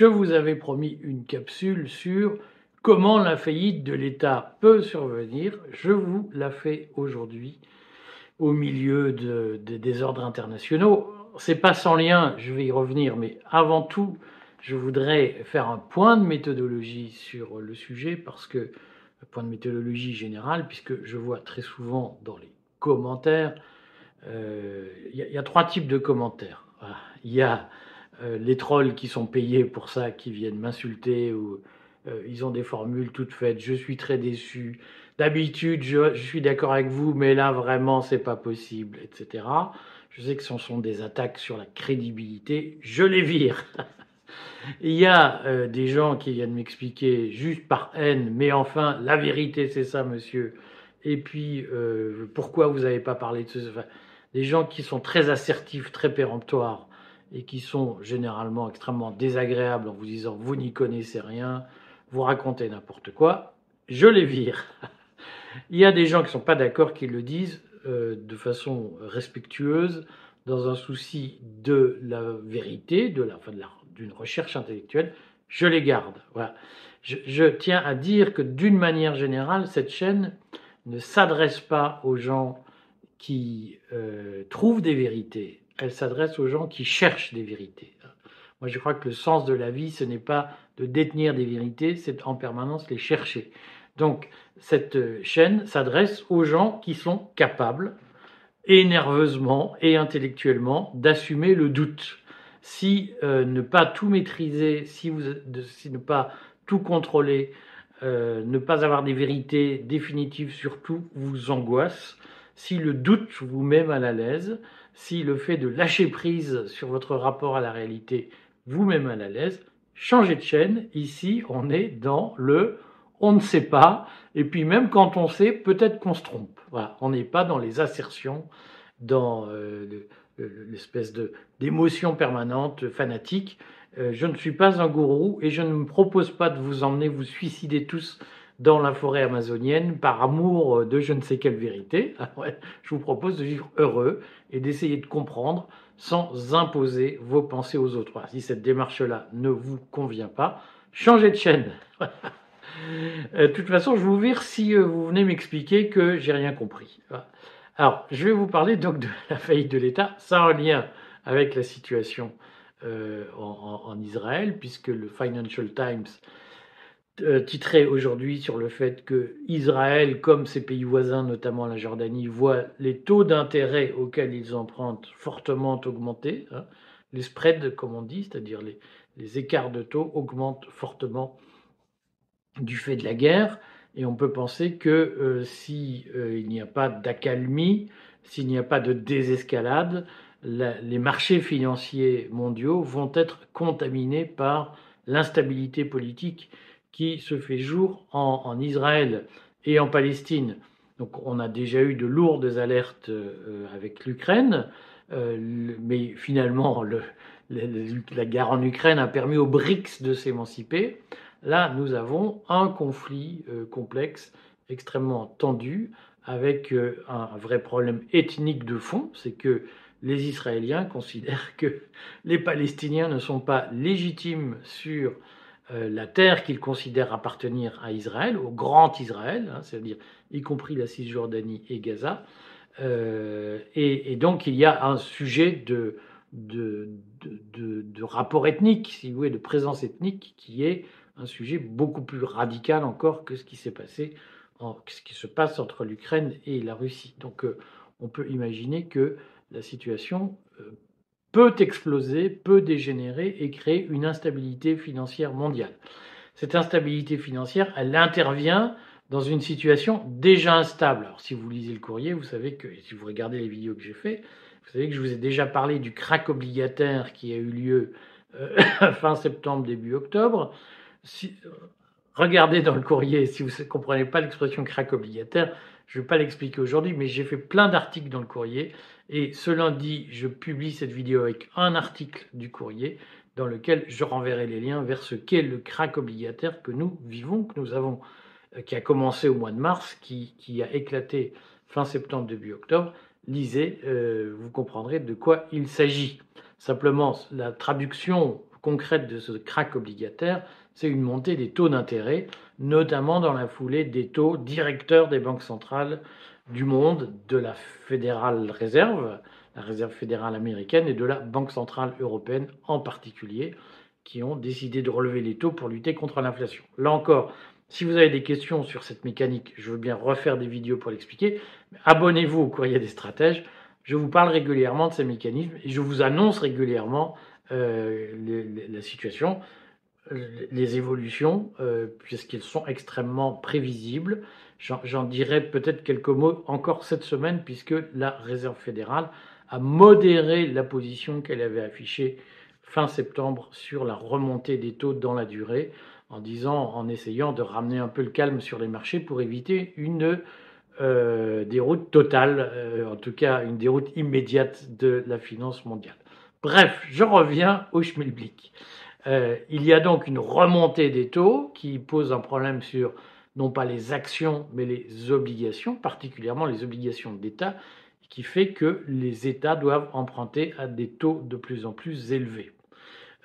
je vous avais promis une capsule sur comment la faillite de l'État peut survenir. Je vous la fais aujourd'hui au milieu de, des désordres internationaux. C'est pas sans lien, je vais y revenir, mais avant tout, je voudrais faire un point de méthodologie sur le sujet parce que point de méthodologie générale, puisque je vois très souvent dans les commentaires, euh, il y, a trois types de commentaires. Il y a les trolls qui sont payés pour ça, qui viennent m'insulter, euh, ils ont des formules toutes faites, je suis très déçu, d'habitude je, suis d'accord avec vous, mais là vraiment c'est pas possible, etc. Je sais que ce sont des attaques sur la crédibilité, je les vire. Il y a euh, des gens qui viennent m'expliquer juste par haine, mais enfin, la vérité, c'est ça, monsieur. Et puis, euh, pourquoi vous n'avez pas parlé de ce... Des gens qui sont très assertifs, très péremptoires, et qui sont généralement extrêmement désagréables en vous disant, vous n'y connaissez rien, vous racontez n'importe quoi, je les vire. Il y a des gens qui ne sont pas d'accord, qui le disent euh, de façon respectueuse, dans un souci de la vérité, de la, enfin d'une recherche intellectuelle, je les garde. Voilà. Je, je tiens à dire que d'une manière générale, cette chaîne ne s'adresse pas aux gens qui euh, trouvent des vérités, elle s'adresse aux gens qui cherchent des vérités. Moi, je crois que le sens de la vie, ce n'est pas de détenir des vérités, c'est en permanence les chercher. Donc, cette chaîne s'adresse aux gens qui sont capables, et nerveusement et intellectuellement, d'assumer le doute si euh, ne pas tout maîtriser, si, vous, si ne pas tout contrôler, euh, ne pas avoir des vérités définitives sur tout vous angoisse, si le doute vous met mal à l'aise, si le fait de lâcher prise sur votre rapport à la réalité vous met mal à l'aise, changez de chaîne. Ici, on est dans le on ne sait pas, et puis même quand on sait, peut-être qu'on se trompe. On n'est pas dans les assertions, dans euh, le, l'espèce de d'émotion permanente, fanatique. Euh, je ne suis pas un gourou et je ne me propose pas de vous emmener vous suicider tous dans la forêt amazonienne par amour de je ne sais quelle vérité. je vous propose de vivre heureux et d'essayer de comprendre sans imposer vos pensées aux autres. Si cette démarche-là ne vous convient pas, changez de chaîne. Euh, de toute façon, je vous vire si euh, vous venez m'expliquer que j'ai rien compris. Alors, je vais vous parler donc de la faillite de l'État. Ça a un lien avec la situation euh, en, Israël, puisque le Financial Times euh, titrait aujourd'hui sur le fait que Israël, comme ses pays voisins, notamment la Jordanie, voit les taux d'intérêt auxquels ils empruntent fortement augmenter. Hein. Les spreads, comme on dit, c'est-à-dire les, écarts de taux, augmentent fortement du fait de la guerre. Et on peut penser que euh, s'il euh, n'y a pas d'accalmie, s'il n'y a pas de désescalade, la, les marchés financiers mondiaux vont être contaminés par l'instabilité politique qui se fait jour en, Israël et en Palestine. Donc on a déjà eu de lourdes alertes euh, avec l'Ukraine, euh, mais finalement le, le, la guerre en Ukraine a permis aux BRICS de s'émanciper. Là, nous avons un conflit euh, complexe, extrêmement tendu, avec un vrai problème ethnique de fond, c'est que les Israéliens considèrent que les Palestiniens ne sont pas légitimes sur la terre qu'ils considèrent appartenir à Israël, au grand Israël, hein, c'est-à-dire y compris la Cisjordanie et Gaza. Euh, et, donc il y a un sujet de, de, de, rapport ethnique, si vous voulez, de présence ethnique qui est un sujet beaucoup plus radical encore que ce qui s'est passé, ce qui se passe entre l'Ukraine et la Russie. Donc euh, on peut imaginer que la situation euh, peut exploser, peut dégénérer et créer une instabilité financière mondiale. Cette instabilité financière, elle intervient dans une situation déjà instable. Alors si vous lisez le courrier, vous savez que, si vous regardez les vidéos que j'ai fait, vous savez que je vous ai déjà parlé du crack obligataire qui a eu lieu euh, fin septembre, début octobre, regardez dans le courrier, si vous ne comprenez pas l'expression crack obligataire, je ne vais pas l'expliquer aujourd'hui, mais j'ai fait plein d'articles dans le courrier. Et ce lundi, je publie cette vidéo avec un article du courrier dans lequel je renverrai les liens vers ce qu'est le crack obligataire que nous vivons, que nous avons, euh, qui a commencé au mois de mars, qui, a éclaté fin septembre, début octobre. Lisez, euh, vous comprendrez de quoi il s'agit. Simplement, la traduction concrète de ce crack obligataire, c'est une montée des taux d'intérêt, notamment dans la foulée des taux directeurs des banques centrales du monde, de la Fédérale Réserve, la Réserve fédérale américaine, et de la Banque centrale européenne en particulier, qui ont décidé de relever les taux pour lutter contre l'inflation. Là encore, si vous avez des questions sur cette mécanique, je veux bien refaire des vidéos pour l'expliquer. Abonnez-vous au courrier des stratèges. Je vous parle régulièrement de ces mécanismes et je vous annonce régulièrement euh, la situation, les évolutions, euh, puisqu'elles sont extrêmement prévisibles. J'en dirai peut-être quelques mots encore cette semaine, puisque la Réserve fédérale a modéré la position qu'elle avait affichée fin septembre sur la remontée des taux dans la durée, en essayant de ramener un peu le calme sur les marchés pour éviter une euh, déroute totale, euh, en tout cas une déroute immédiate de la finance mondiale. Bref, je reviens au Schmilblick. Euh, il y a donc une remontée des taux qui pose un problème sur non pas les actions, mais les obligations, particulièrement les obligations d'État, qui fait que les États doivent emprunter à des taux de plus en plus élevés.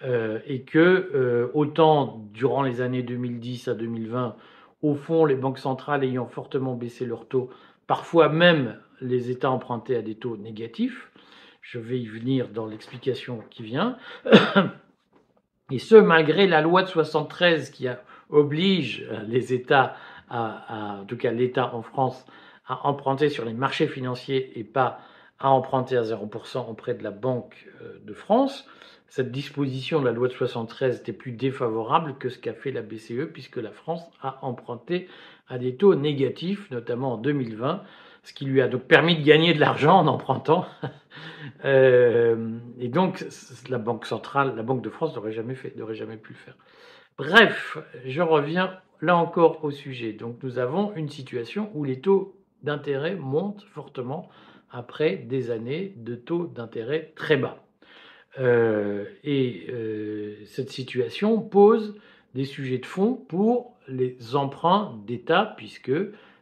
Euh, et que euh, autant durant les années 2010 à 2020, au fond, les banques centrales ayant fortement baissé leurs taux, parfois même les États empruntés à des taux négatifs, je vais y venir dans l'explication qui vient, et ce malgré la loi de 73 qui oblige les États, en tout cas l'État en France, à emprunter sur les marchés financiers et pas à emprunter à 0% auprès de la Banque euh, de France. Cette disposition de la loi de 73 était plus défavorable que ce qu'a fait la BCE puisque la France a emprunté à des taux négatifs, notamment en 2020, ce qui lui a donc permis de gagner de l'argent en empruntant. euh, et donc la Banque centrale, la Banque de France n'aurait jamais fait, n'aurait jamais pu le faire. Bref, je reviens là encore au sujet. Donc nous avons une situation où les taux d'intérêt montent fortement après des années de taux d'intérêt très bas. Euh, et euh, cette situation pose des sujets de fond pour les emprunts d'État, puisque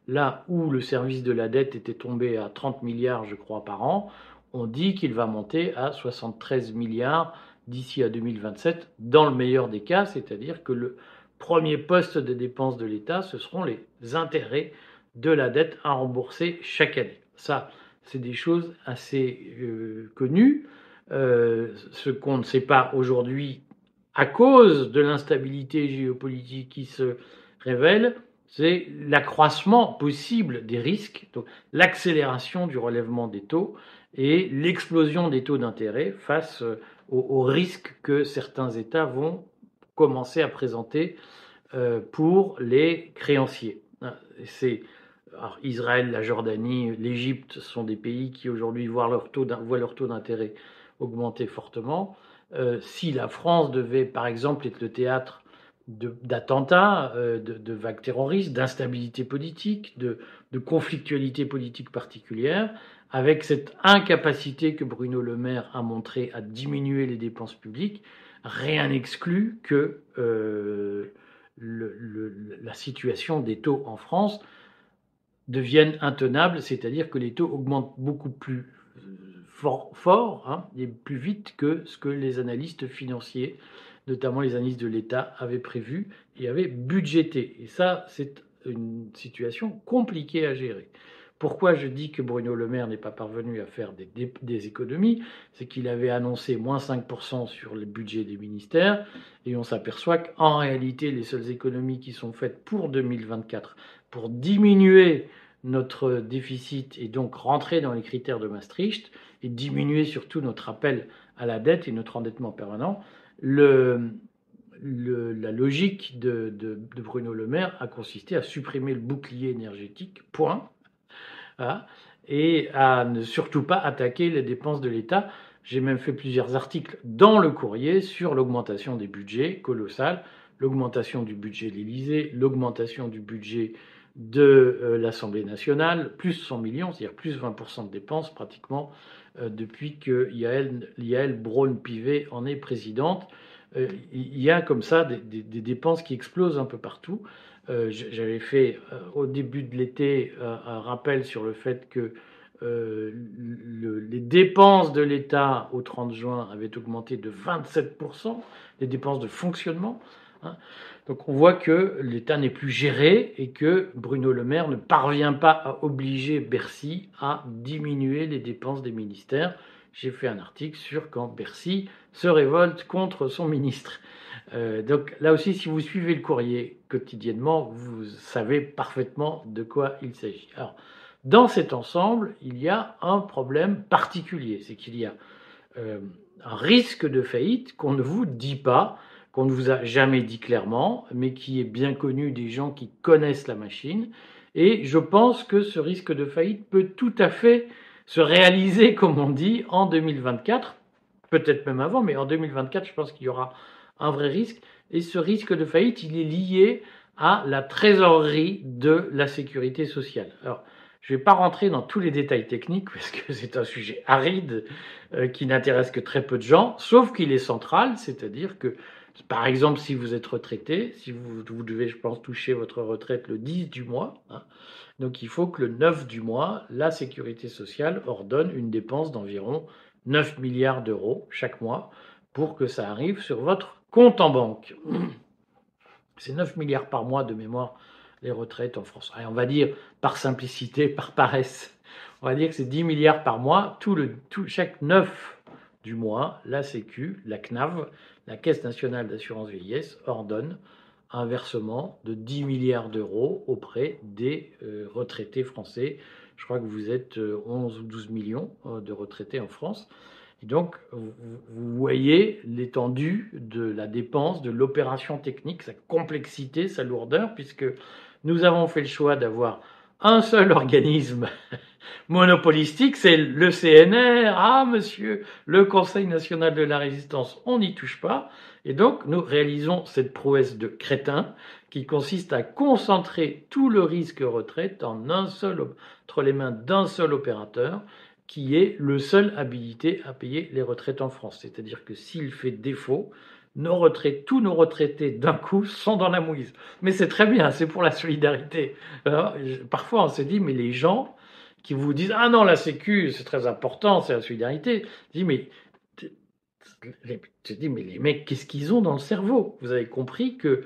là où le service de la dette était tombé à 30 milliards, je crois, par an, on dit qu'il va monter à 73 milliards d'ici à 2027, dans le meilleur des cas, c'est-à-dire que le premier poste de dépenses de l'État, ce seront les intérêts de la dette à rembourser chaque année. Ça, c'est des choses assez euh, connues. Euh, ce qu'on ne sait pas aujourd'hui à cause de l'instabilité géopolitique qui se révèle, c'est l'accroissement possible des risques, l'accélération du relèvement des taux et l'explosion des taux d'intérêt face euh, aux, risques que certains États vont commencer à présenter pour les créanciers. C'est Israël, la Jordanie, l'Égypte sont des pays qui aujourd'hui voient leur taux d'intérêt augmenter fortement. Euh, si la France devait, par exemple, être le théâtre d'attentats, euh, de, vagues terroristes, d'instabilité politique, de conflictualité politique particulière, avec cette incapacité que Bruno Le Maire a montré à diminuer les dépenses publiques, rien n'exclut que euh, la situation des taux en France deviennent intenables, c'est-à-dire que les taux augmentent beaucoup plus euh, fort, fort hein, et plus vite que ce que les analystes financiers, notamment les analystes de l'État, avaient prévu et avaient budgété. Et ça, c'est une situation compliquée à gérer. Pourquoi je dis que Bruno Le Maire n'est pas parvenu à faire des, économies C'est qu'il avait annoncé moins 5% sur le budget des ministères et on s'aperçoit qu'en réalité, les seules économies qui sont faites pour 2024 pour diminuer notre déficit et donc rentrer dans les critères de Maastricht et diminuer surtout notre appel à la dette et notre endettement permanent, la logique de, Bruno Le Maire a consisté à supprimer le bouclier énergétique, point, hein, et à ne surtout pas attaquer les dépenses de l'État. J'ai même fait plusieurs articles dans le courrier sur l'augmentation des budgets colossales, l'augmentation du budget de l'Élysée, l'augmentation du budget de euh, l'Assemblée nationale, plus 100 millions, c'est-à-dire plus 20% de dépenses pratiquement euh, depuis que Yael, Yael Braun-Pivet en est présidente. Euh, il y a comme ça des, dépenses qui explosent un peu partout. J'avais fait au début de l'été un rappel sur le fait que euh, les dépenses de l'État au 30 juin avaient augmenté de 27%, les dépenses de fonctionnement. Hein. Donc on voit que l'État n'est plus géré et que Bruno Le Maire ne parvient pas à obliger Bercy à diminuer les dépenses des ministères. J'ai fait un article sur quand Bercy se révolte contre son ministre. Euh, donc là aussi, si vous suivez le courrier quotidiennement, vous savez parfaitement de quoi il s'agit. Alors, dans cet ensemble, il y a un problème particulier, c'est qu'il y a euh, un risque de faillite qu'on ne vous dit pas, qu'on ne vous a jamais dit clairement, mais qui est bien connu des gens qui connaissent la machine. Et je pense que ce risque de faillite peut tout à fait se réaliser, comme on dit, en 2024, peut-être même avant, mais en 2024, je pense qu'il y aura un vrai risque. Et ce risque de faillite, il est lié à la trésorerie de la sécurité sociale. Alors, je ne vais pas rentrer dans tous les détails techniques parce que c'est un sujet aride euh, qui n'intéresse que très peu de gens, sauf qu'il est central, c'est-à-dire que, par exemple, si vous êtes retraité, si vous, vous, devez, je pense, toucher votre retraite le 10 du mois, hein, donc il faut que le 9 du mois, la sécurité sociale ordonne une dépense d'environ 9 milliards d'euros chaque mois pour que ça arrive sur votre compte en banque. C'est 9 milliards par mois de mémoire les retraites en France. on va dire par simplicité, par paresse, on va dire que c'est 10 milliards par mois. Tout le, tout, chaque 9 du mois, la Sécu, la CNAV, la Caisse nationale d'assurance vieillesse, ordonne un versement de 10 milliards d'euros auprès des euh, retraités français. Je crois que vous êtes 11 euh, ou 12 millions euh, de retraités en France. Donc, vous, voyez l'étendue de la dépense, de l'opération technique, sa complexité, sa lourdeur, puisque nous avons fait le choix d'avoir un seul organisme monopolistique, c'est le CNR. Ah, monsieur, le Conseil national de la résistance, on n'y touche pas. Et donc, nous réalisons cette prouesse de crétin qui consiste à concentrer tout le risque retraite entre les mains d'un seul opérateur qui est le seul habilité à payer les retraites en France. C'est-à-dire que s'il fait défaut, nos retraités, tous nos retraités d'un coup sont dans la mouise. Mais c'est très bien, c'est pour la solidarité. parfois on se dit, mais les gens qui vous disent, ah non, la sécu, c'est très important, c'est la solidarité, je dis, mais, je dis, mais les mecs, qu'est-ce qu'ils ont dans le cerveau? Vous avez compris que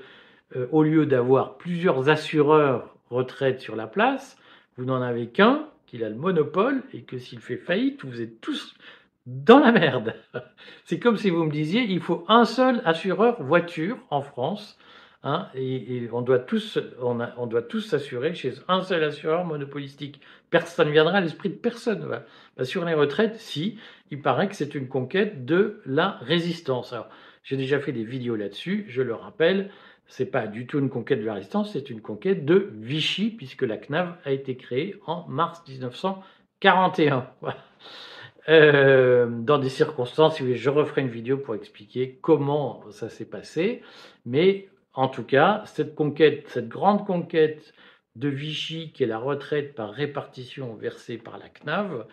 euh, au lieu d'avoir plusieurs assureurs retraite sur la place, vous n'en avez qu'un qu'il a le monopole et que s'il fait faillite, vous êtes tous dans la merde. C'est comme si vous me disiez, il faut un seul assureur voiture en France, hein, et, on doit tous, on, on doit tous s'assurer chez un seul assureur monopolistique. Ça ne viendra à l'esprit de personne. Bah, sur les retraites, si, il paraît que c'est une conquête de la résistance. Alors, j'ai déjà fait des vidéos là-dessus, je le rappelle c'est pas du tout une conquête de la résistance, c'est une conquête de Vichy, puisque la CNAV a été créée en mars 1941. Euh, dans des circonstances, je referai une vidéo pour expliquer comment ça s'est passé. Mais en tout cas, cette conquête, cette grande conquête de Vichy, qui est la retraite par répartition versée par la CNAV,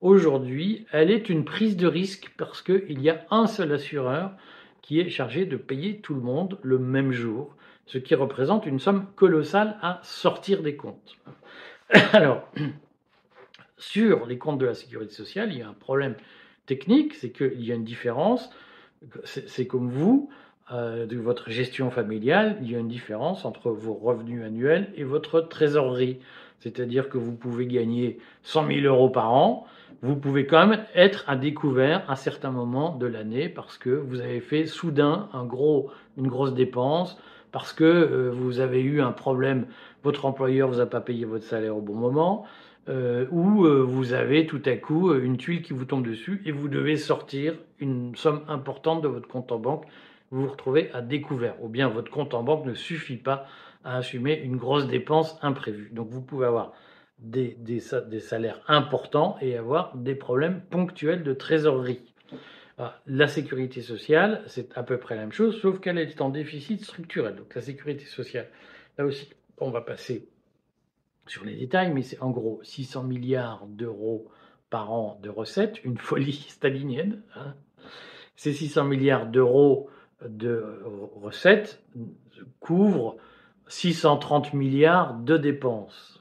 aujourd'hui, elle est une prise de risque parce qu'il y a un seul assureur qui est chargé de payer tout le monde le même jour, ce qui représente une somme colossale à sortir des comptes. Alors, sur les comptes de la sécurité sociale, il y a un problème technique, c'est qu'il y a une différence, c'est comme vous, euh, de votre gestion familiale, il y a une différence entre vos revenus annuels et votre trésorerie. C'est-à-dire que vous pouvez gagner 100 000 euros par an, vous pouvez quand même être à découvert à certains moments de l'année parce que vous avez fait soudain un gros, une grosse dépense, parce que euh, vous avez eu un problème, votre employeur vous a pas payé votre salaire au bon moment, euh, ou euh, vous avez tout à coup une tuile qui vous tombe dessus et vous devez sortir une somme importante de votre compte en banque, vous vous retrouvez à découvert, ou bien votre compte en banque ne suffit pas à assumer une grosse dépense imprévue. Donc vous pouvez avoir des, salaires importants et avoir des problèmes ponctuels de trésorerie. Ah, la sécurité sociale, c'est à peu près la même chose, sauf qu'elle est en déficit structurel. Donc la sécurité sociale, là aussi, on va passer sur les détails, mais c'est en gros 600 milliards d'euros par an de recettes, une folie stalinienne. Hein. Ces 600 milliards d'euros de couvrent 630 milliards de dépenses.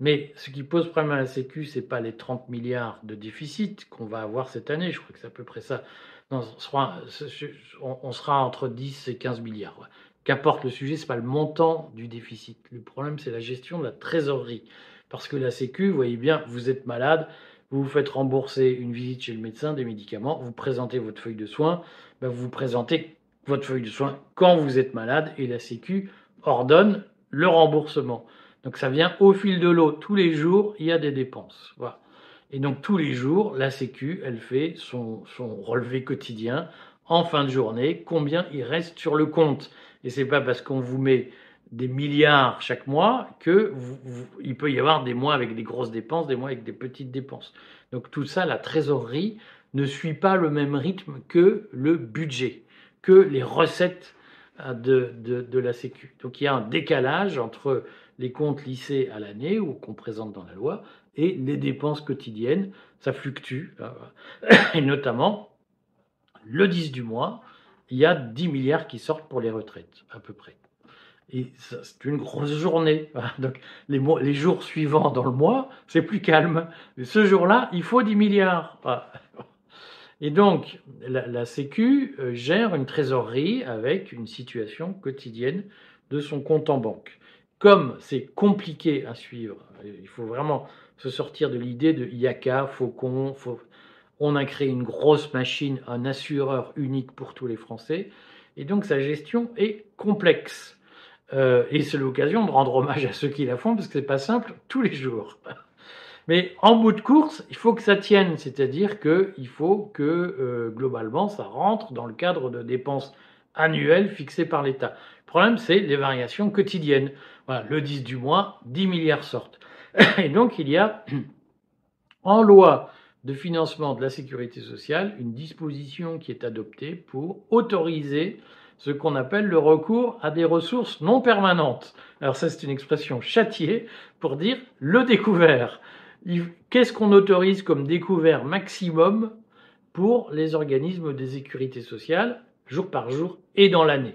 Mais ce qui pose problème à la Sécu, c'est pas les 30 milliards de déficit qu'on va avoir cette année. Je crois que c'est à peu près ça. on, sera, entre 10 et 15 milliards. Qu'importe le sujet, c'est pas le montant du déficit. Le problème, c'est la gestion de la trésorerie. Parce que la Sécu, vous voyez bien, vous êtes malade, vous vous faites rembourser une visite chez le médecin, des médicaments, vous présentez votre feuille de soins, ben vous présentez votre feuille de soins quand vous êtes malade et la Sécu ordonne le remboursement. Donc ça vient au fil de l'eau. Tous les jours, il y a des dépenses. Voilà. Et donc tous les jours, la Sécu, elle fait son, relevé quotidien en fin de journée, combien il reste sur le compte. Et c'est pas parce qu'on vous met des milliards chaque mois que il peut y avoir des mois avec des grosses dépenses, des mois avec des petites dépenses. Donc tout ça, la trésorerie ne suit pas le même rythme que le budget, que les recettes euh, de, de, de la Sécu. Donc il y a un décalage entre les comptes lissés à l'année ou qu'on présente dans la loi et les dépenses quotidiennes. Ça fluctue. Euh, et notamment, le 10 du mois, il y a 10 milliards qui sortent pour les retraites, à peu près. Et c'est une grosse journée. Donc les, les, jours suivants dans le mois, c'est plus calme. Mais ce jour-là, il faut 10 milliards. Et donc, la, la, Sécu euh, gère une trésorerie avec une situation quotidienne de son compte en banque. Comme c'est compliqué à suivre, il faut vraiment se sortir de l'idée de IACA, Faucon, faut... on a créé une grosse machine, un assureur unique pour tous les Français, et donc sa gestion est complexe. Euh, et c'est l'occasion de rendre hommage à ceux qui la font, parce que c'est pas simple tous les jours. Mais en bout de course, il faut que ça tienne, c'est-à-dire qu'il faut que euh, globalement ça rentre dans le cadre de dépenses annuelles fixées par l'État. Le problème, c'est les variations quotidiennes. Le 10 du mois, 10 milliards sortent. Et donc, il y a en loi de financement de la sécurité sociale une disposition qui est adoptée pour autoriser ce qu'on appelle le recours à des ressources non permanentes. Alors ça, c'est une expression châtiée pour dire le découvert. Qu'est-ce qu'on autorise comme découvert maximum pour les organismes de sécurité sociale, jour par jour et dans l'année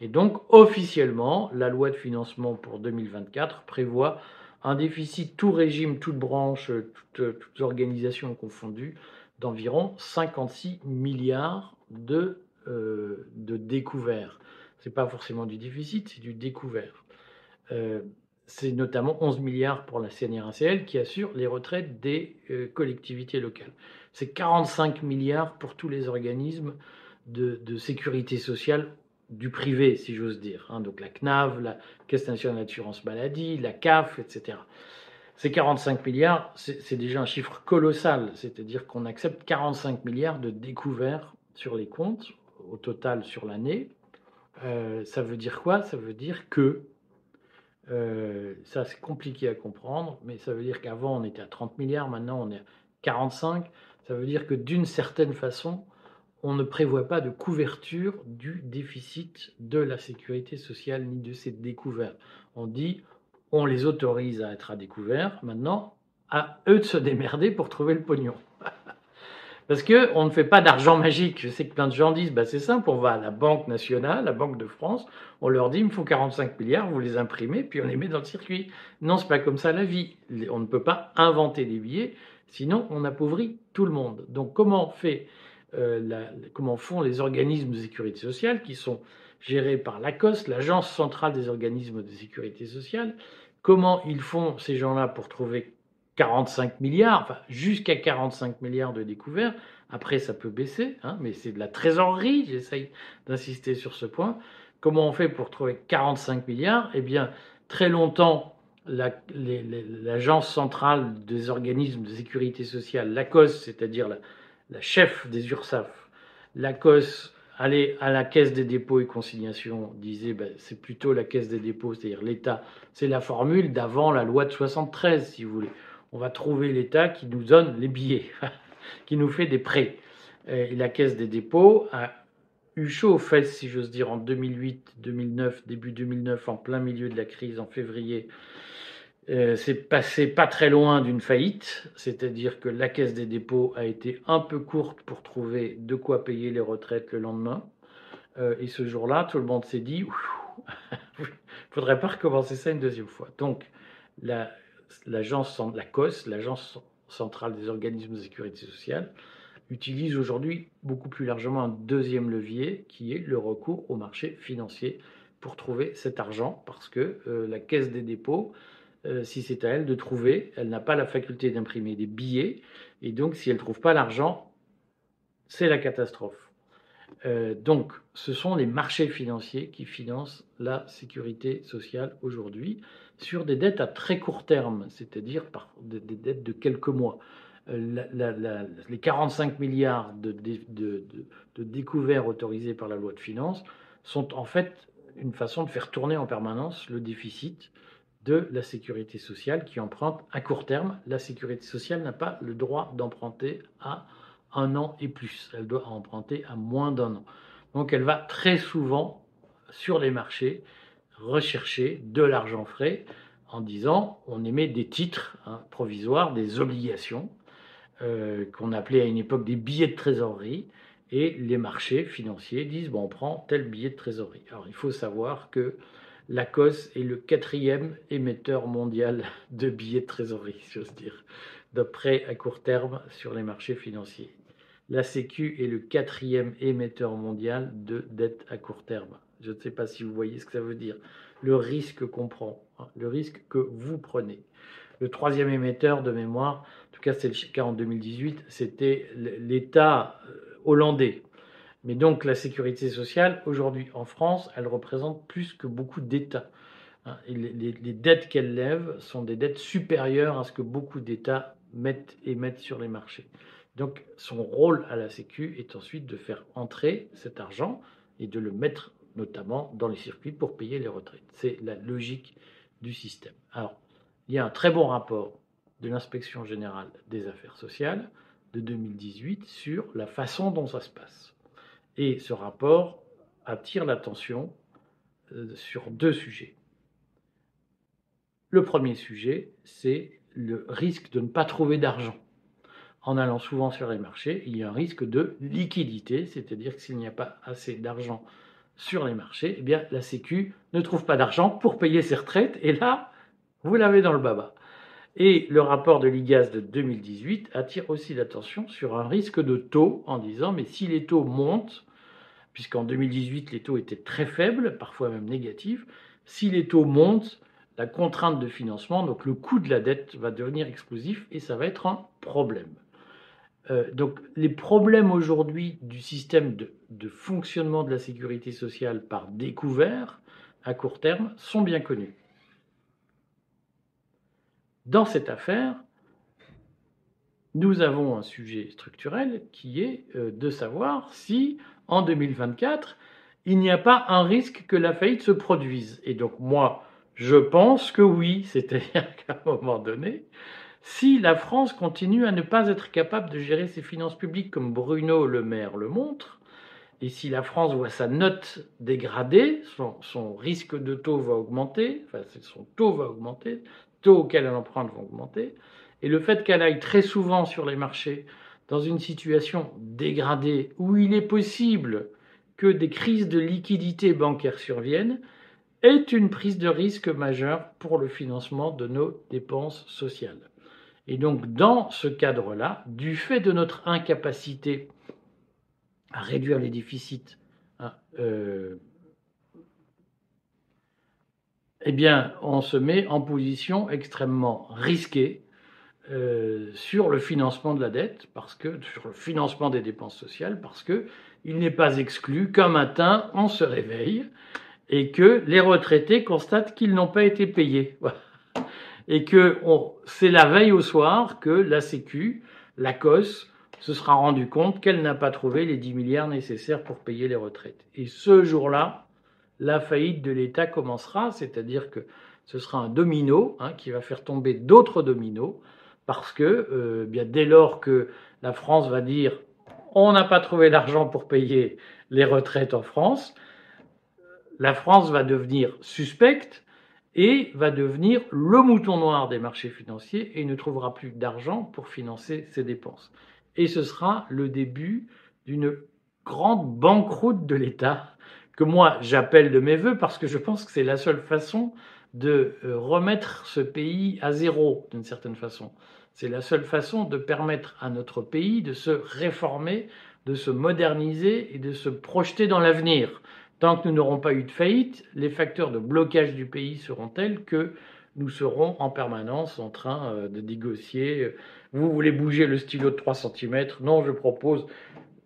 Et donc, officiellement, la loi de financement pour 2024 prévoit un déficit tout régime, toute branche, toutes, organisations confondues, d'environ 56 milliards de euh, de découvert. Ce n'est pas forcément du déficit, c'est du découvert. Euh, c'est notamment 11 milliards pour la CNRACL qui assure les retraites des euh, collectivités locales. C'est 45 milliards pour tous les organismes de, sécurité sociale du privé, si j'ose dire. Hein. donc la CNAV, la Caisse nationale d'assurance maladie, la CAF, etc. Ces 45 milliards, c'est déjà un chiffre colossal, c'est-à-dire qu'on accepte 45 milliards de découverts sur les comptes au total sur l'année, euh, ça veut dire quoi? Ça veut dire que, euh, ça c'est compliqué à comprendre, mais ça veut dire qu'avant on était à 30 milliards, maintenant on est à 45. Ça veut dire que d'une certaine façon, on ne prévoit pas de couverture du déficit de la sécurité sociale ni de ses découvertes. On dit, on les autorise à être à découvert, maintenant, à eux de se démerder pour trouver le pognon. Parce qu'on ne fait pas d'argent magique. Je sais que plein de gens disent, bah, c'est simple, on va à la Banque nationale, la Banque de France, on leur dit, il me faut 45 milliards, vous les imprimez, puis on les met dans le circuit. Non, c'est pas comme ça la vie. On ne peut pas inventer des billets, sinon on appauvrit tout le monde. Donc comment, fait, euh, comment font les organismes de sécurité sociale qui sont gérés par l'ACOS, l'Agence centrale des organismes de sécurité sociale Comment ils font ces gens-là pour trouver 45 milliards, enfin jusqu'à 45 milliards de découverts. Après, ça peut baisser, hein, mais c'est de la trésorerie, j'essaye d'insister sur ce point. Comment on fait pour trouver 45 milliards? Eh bien, très longtemps, l'agence centrale des organismes de sécurité sociale, l'ACOS, c'est-à-dire la, chef des URSAF, l'ACOS allait à la caisse des dépôts et consignations, disait ben, c'est plutôt la caisse des dépôts, c'est-à-dire l'État. C'est la formule d'avant la loi de 73, si vous voulez on va trouver l'État qui nous donne les billets, qui nous fait des prêts. Et la Caisse des dépôts a eu chaud aux fesses, si j'ose dire, en 2008, 2009, début 2009, en plein milieu de la crise, en février. Euh, c'est passé pas très loin d'une faillite, c'est-à-dire que la Caisse des dépôts a été un peu courte pour trouver de quoi payer les retraites le lendemain. Euh, et ce jour-là, tout le monde s'est dit, il faudrait pas recommencer ça une deuxième fois. Donc, la, l'agence, la COS, l'agence centrale des organismes de sécurité sociale, utilise aujourd'hui beaucoup plus largement un deuxième levier qui est le recours au marché financier pour trouver cet argent parce que euh, la caisse des dépôts, euh, si c'est à elle de trouver, elle n'a pas la faculté d'imprimer des billets et donc si elle ne trouve pas l'argent, c'est la catastrophe. Euh, donc, ce sont les marchés financiers qui financent la sécurité sociale aujourd'hui sur des dettes à très court terme, c'est-à-dire par des, dettes de quelques mois. Euh, les 45 milliards de, découverts autorisés par la loi de finances sont en fait une façon de faire tourner en permanence le déficit de la sécurité sociale qui emprunte à court terme. La sécurité sociale n'a pas le droit d'emprunter à un an et plus. Elle doit emprunter à moins d'un an. Donc elle va très souvent sur les marchés rechercher de l'argent frais en disant on émet des titres hein, provisoires, des obligations, euh, qu'on appelait à une époque des billets de trésorerie, et les marchés financiers disent bon, on prend tel billet de trésorerie. Alors il faut savoir que la COS est le quatrième émetteur mondial de billets de trésorerie, j'ose dire, de prêts à court terme sur les marchés financiers la Sécu est le quatrième émetteur mondial de dettes à court terme. Je ne sais pas si vous voyez ce que ça veut dire. Le risque qu'on prend, hein, le risque que vous prenez. Le troisième émetteur de mémoire, en tout cas c'est le cas en 2018, c'était l'État euh, hollandais. Mais donc la sécurité sociale, aujourd'hui en France, elle représente plus que beaucoup d'États. Hein. les, les, dettes qu'elle lève sont des dettes supérieures à ce que beaucoup d'États mettent et mettent sur les marchés. Donc son rôle à la Sécu est ensuite de faire entrer cet argent et de le mettre notamment dans les circuits pour payer les retraites. C'est la logique du système. Alors, il y a un très bon rapport de l'inspection générale des affaires sociales de 2018 sur la façon dont ça se passe. Et ce rapport attire l'attention euh, sur deux sujets. Le premier sujet, c'est le risque de ne pas trouver d'argent en allant souvent sur les marchés, il y a un risque de liquidité, c'est-à-dire que s'il n'y a pas assez d'argent sur les marchés, eh bien la Sécu ne trouve pas d'argent pour payer ses retraites, et là, vous l'avez dans le baba. Et le rapport de l'IGAS de 2018 attire aussi l'attention sur un risque de taux en disant, mais si les taux montent, puisqu'en 2018 les taux étaient très faibles, parfois même négatifs, si les taux montent, la contrainte de financement, donc le coût de la dette va devenir explosif et ça va être un problème. Euh, donc les problèmes aujourd'hui du système de, fonctionnement de la sécurité sociale par découvert à court terme sont bien connus. Dans cette affaire, nous avons un sujet structurel qui est euh, de savoir si en 2024, il n'y a pas un risque que la faillite se produise. Et donc moi, je pense que oui, c'est-à-dire qu'à un moment donné, si la France continue à ne pas être capable de gérer ses finances publiques comme Bruno Le Maire le montre, et si la France voit sa note dégradée, son, risque de taux va augmenter, enfin son taux va augmenter, taux auquel elle emprunte va augmenter, et le fait qu'elle aille très souvent sur les marchés dans une situation dégradée où il est possible que des crises de liquidité bancaire surviennent, est une prise de risque majeure pour le financement de nos dépenses sociales. Et donc, dans ce cadre-là, du fait de notre incapacité à réduire les déficits, hein, euh, eh bien, on se met en position extrêmement risquée euh, sur le financement de la dette, parce que sur le financement des dépenses sociales, parce que il n'est pas exclu qu'un matin on se réveille et que les retraités constatent qu'ils n'ont pas été payés. et que c'est la veille au soir que la Sécu, la COS, se sera rendu compte qu'elle n'a pas trouvé les 10 milliards nécessaires pour payer les retraites. Et ce jour-là, la faillite de l'État commencera, c'est-à-dire que ce sera un domino hein, qui va faire tomber d'autres dominos, parce que euh, bien dès lors que la France va dire on n'a pas trouvé l'argent pour payer les retraites en France, la France va devenir suspecte et va devenir le mouton noir des marchés financiers et ne trouvera plus d'argent pour financer ses dépenses. Et ce sera le début d'une grande banqueroute de l'État que moi j'appelle de mes voeux parce que je pense que c'est la seule façon de euh, remettre ce pays à zéro d'une certaine façon. C'est la seule façon de permettre à notre pays de se réformer, de se moderniser et de se projeter dans l'avenir. Tant que nous n'aurons pas eu de faillite, les facteurs de blocage du pays seront tels que nous serons en permanence en train euh, de négocier. Vous voulez bouger le stylo de 3 cm Non, je propose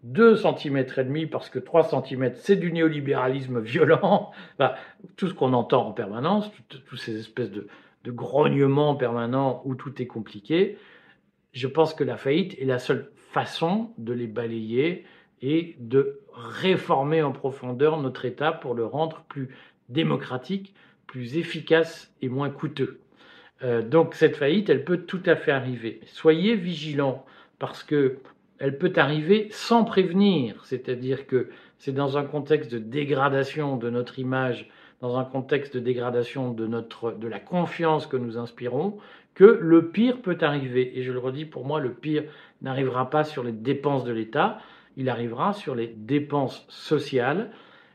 2 cm et demi parce que 3 cm c'est du néolibéralisme violent. tout ce qu'on entend en permanence, toutes ces espèces de, de grognements permanents où tout est compliqué. Je pense que la faillite est la seule façon de les balayer et de réformer en profondeur notre État pour le rendre plus démocratique, plus efficace et moins coûteux. Euh, donc cette faillite, elle peut tout à fait arriver. Soyez vigilants parce que elle peut arriver sans prévenir, c'est-à-dire que c'est dans un contexte de dégradation de notre image, dans un contexte de dégradation de notre de la confiance que nous inspirons, que le pire peut arriver. Et je le redis, pour moi, le pire n'arrivera pas sur les dépenses de l'État, il arrivera sur les dépenses sociales.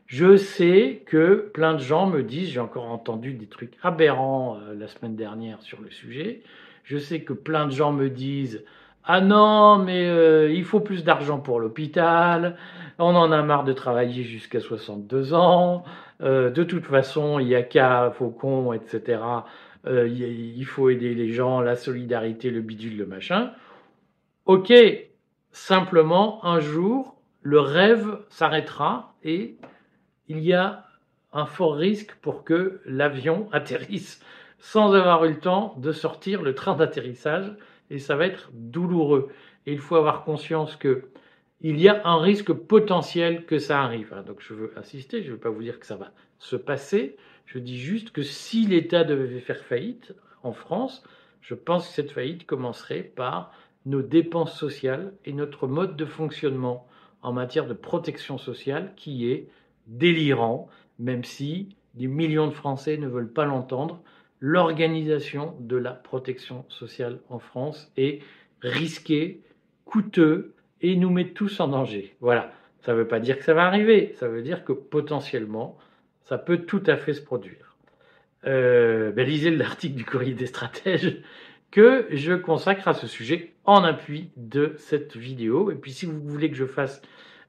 Je sais que plein de gens me disent, j'ai encore entendu des trucs aberrants euh, la semaine dernière sur le sujet, je sais que plein de gens me disent, ah non, mais euh, il faut plus d'argent pour l'hôpital, on en a marre de travailler jusqu'à 62 ans, euh, de toute façon, il n'y a qu'à Faucon, etc. il faut aider les gens, la solidarité, le bidule, le machin. Ok, simplement, un jour, le rêve s'arrêtera et il y a un fort risque pour que l'avion atterrisse sans avoir eu le temps de sortir le train d'atterrissage et ça va être douloureux. Et il faut avoir conscience que il y a un risque potentiel que ça arrive. Donc je veux insister, je ne veux pas vous dire que ça va se passer, je dis juste que si l'État devait faire faillite en France, je pense que cette faillite commencerait par nos dépenses sociales et notre mode de fonctionnement en matière de protection sociale qui est délirant, même si des millions de Français ne veulent pas l'entendre. L'organisation de la protection sociale en France est risquée, coûteux et nous met tous en danger. Voilà. Ça ne veut pas dire que ça va arriver, ça veut dire que potentiellement, ça peut tout à fait se produire. Euh, ben, lisez l'article du courrier des stratèges que je consacre à ce sujet en appui de cette vidéo. Et puis si vous voulez que je fasse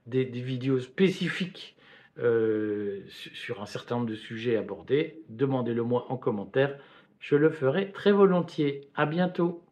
des, vidéos spécifiques euh, sur un certain nombre de sujets abordés, demandez-le moi en commentaire. Je le ferai très volontiers. À bientôt.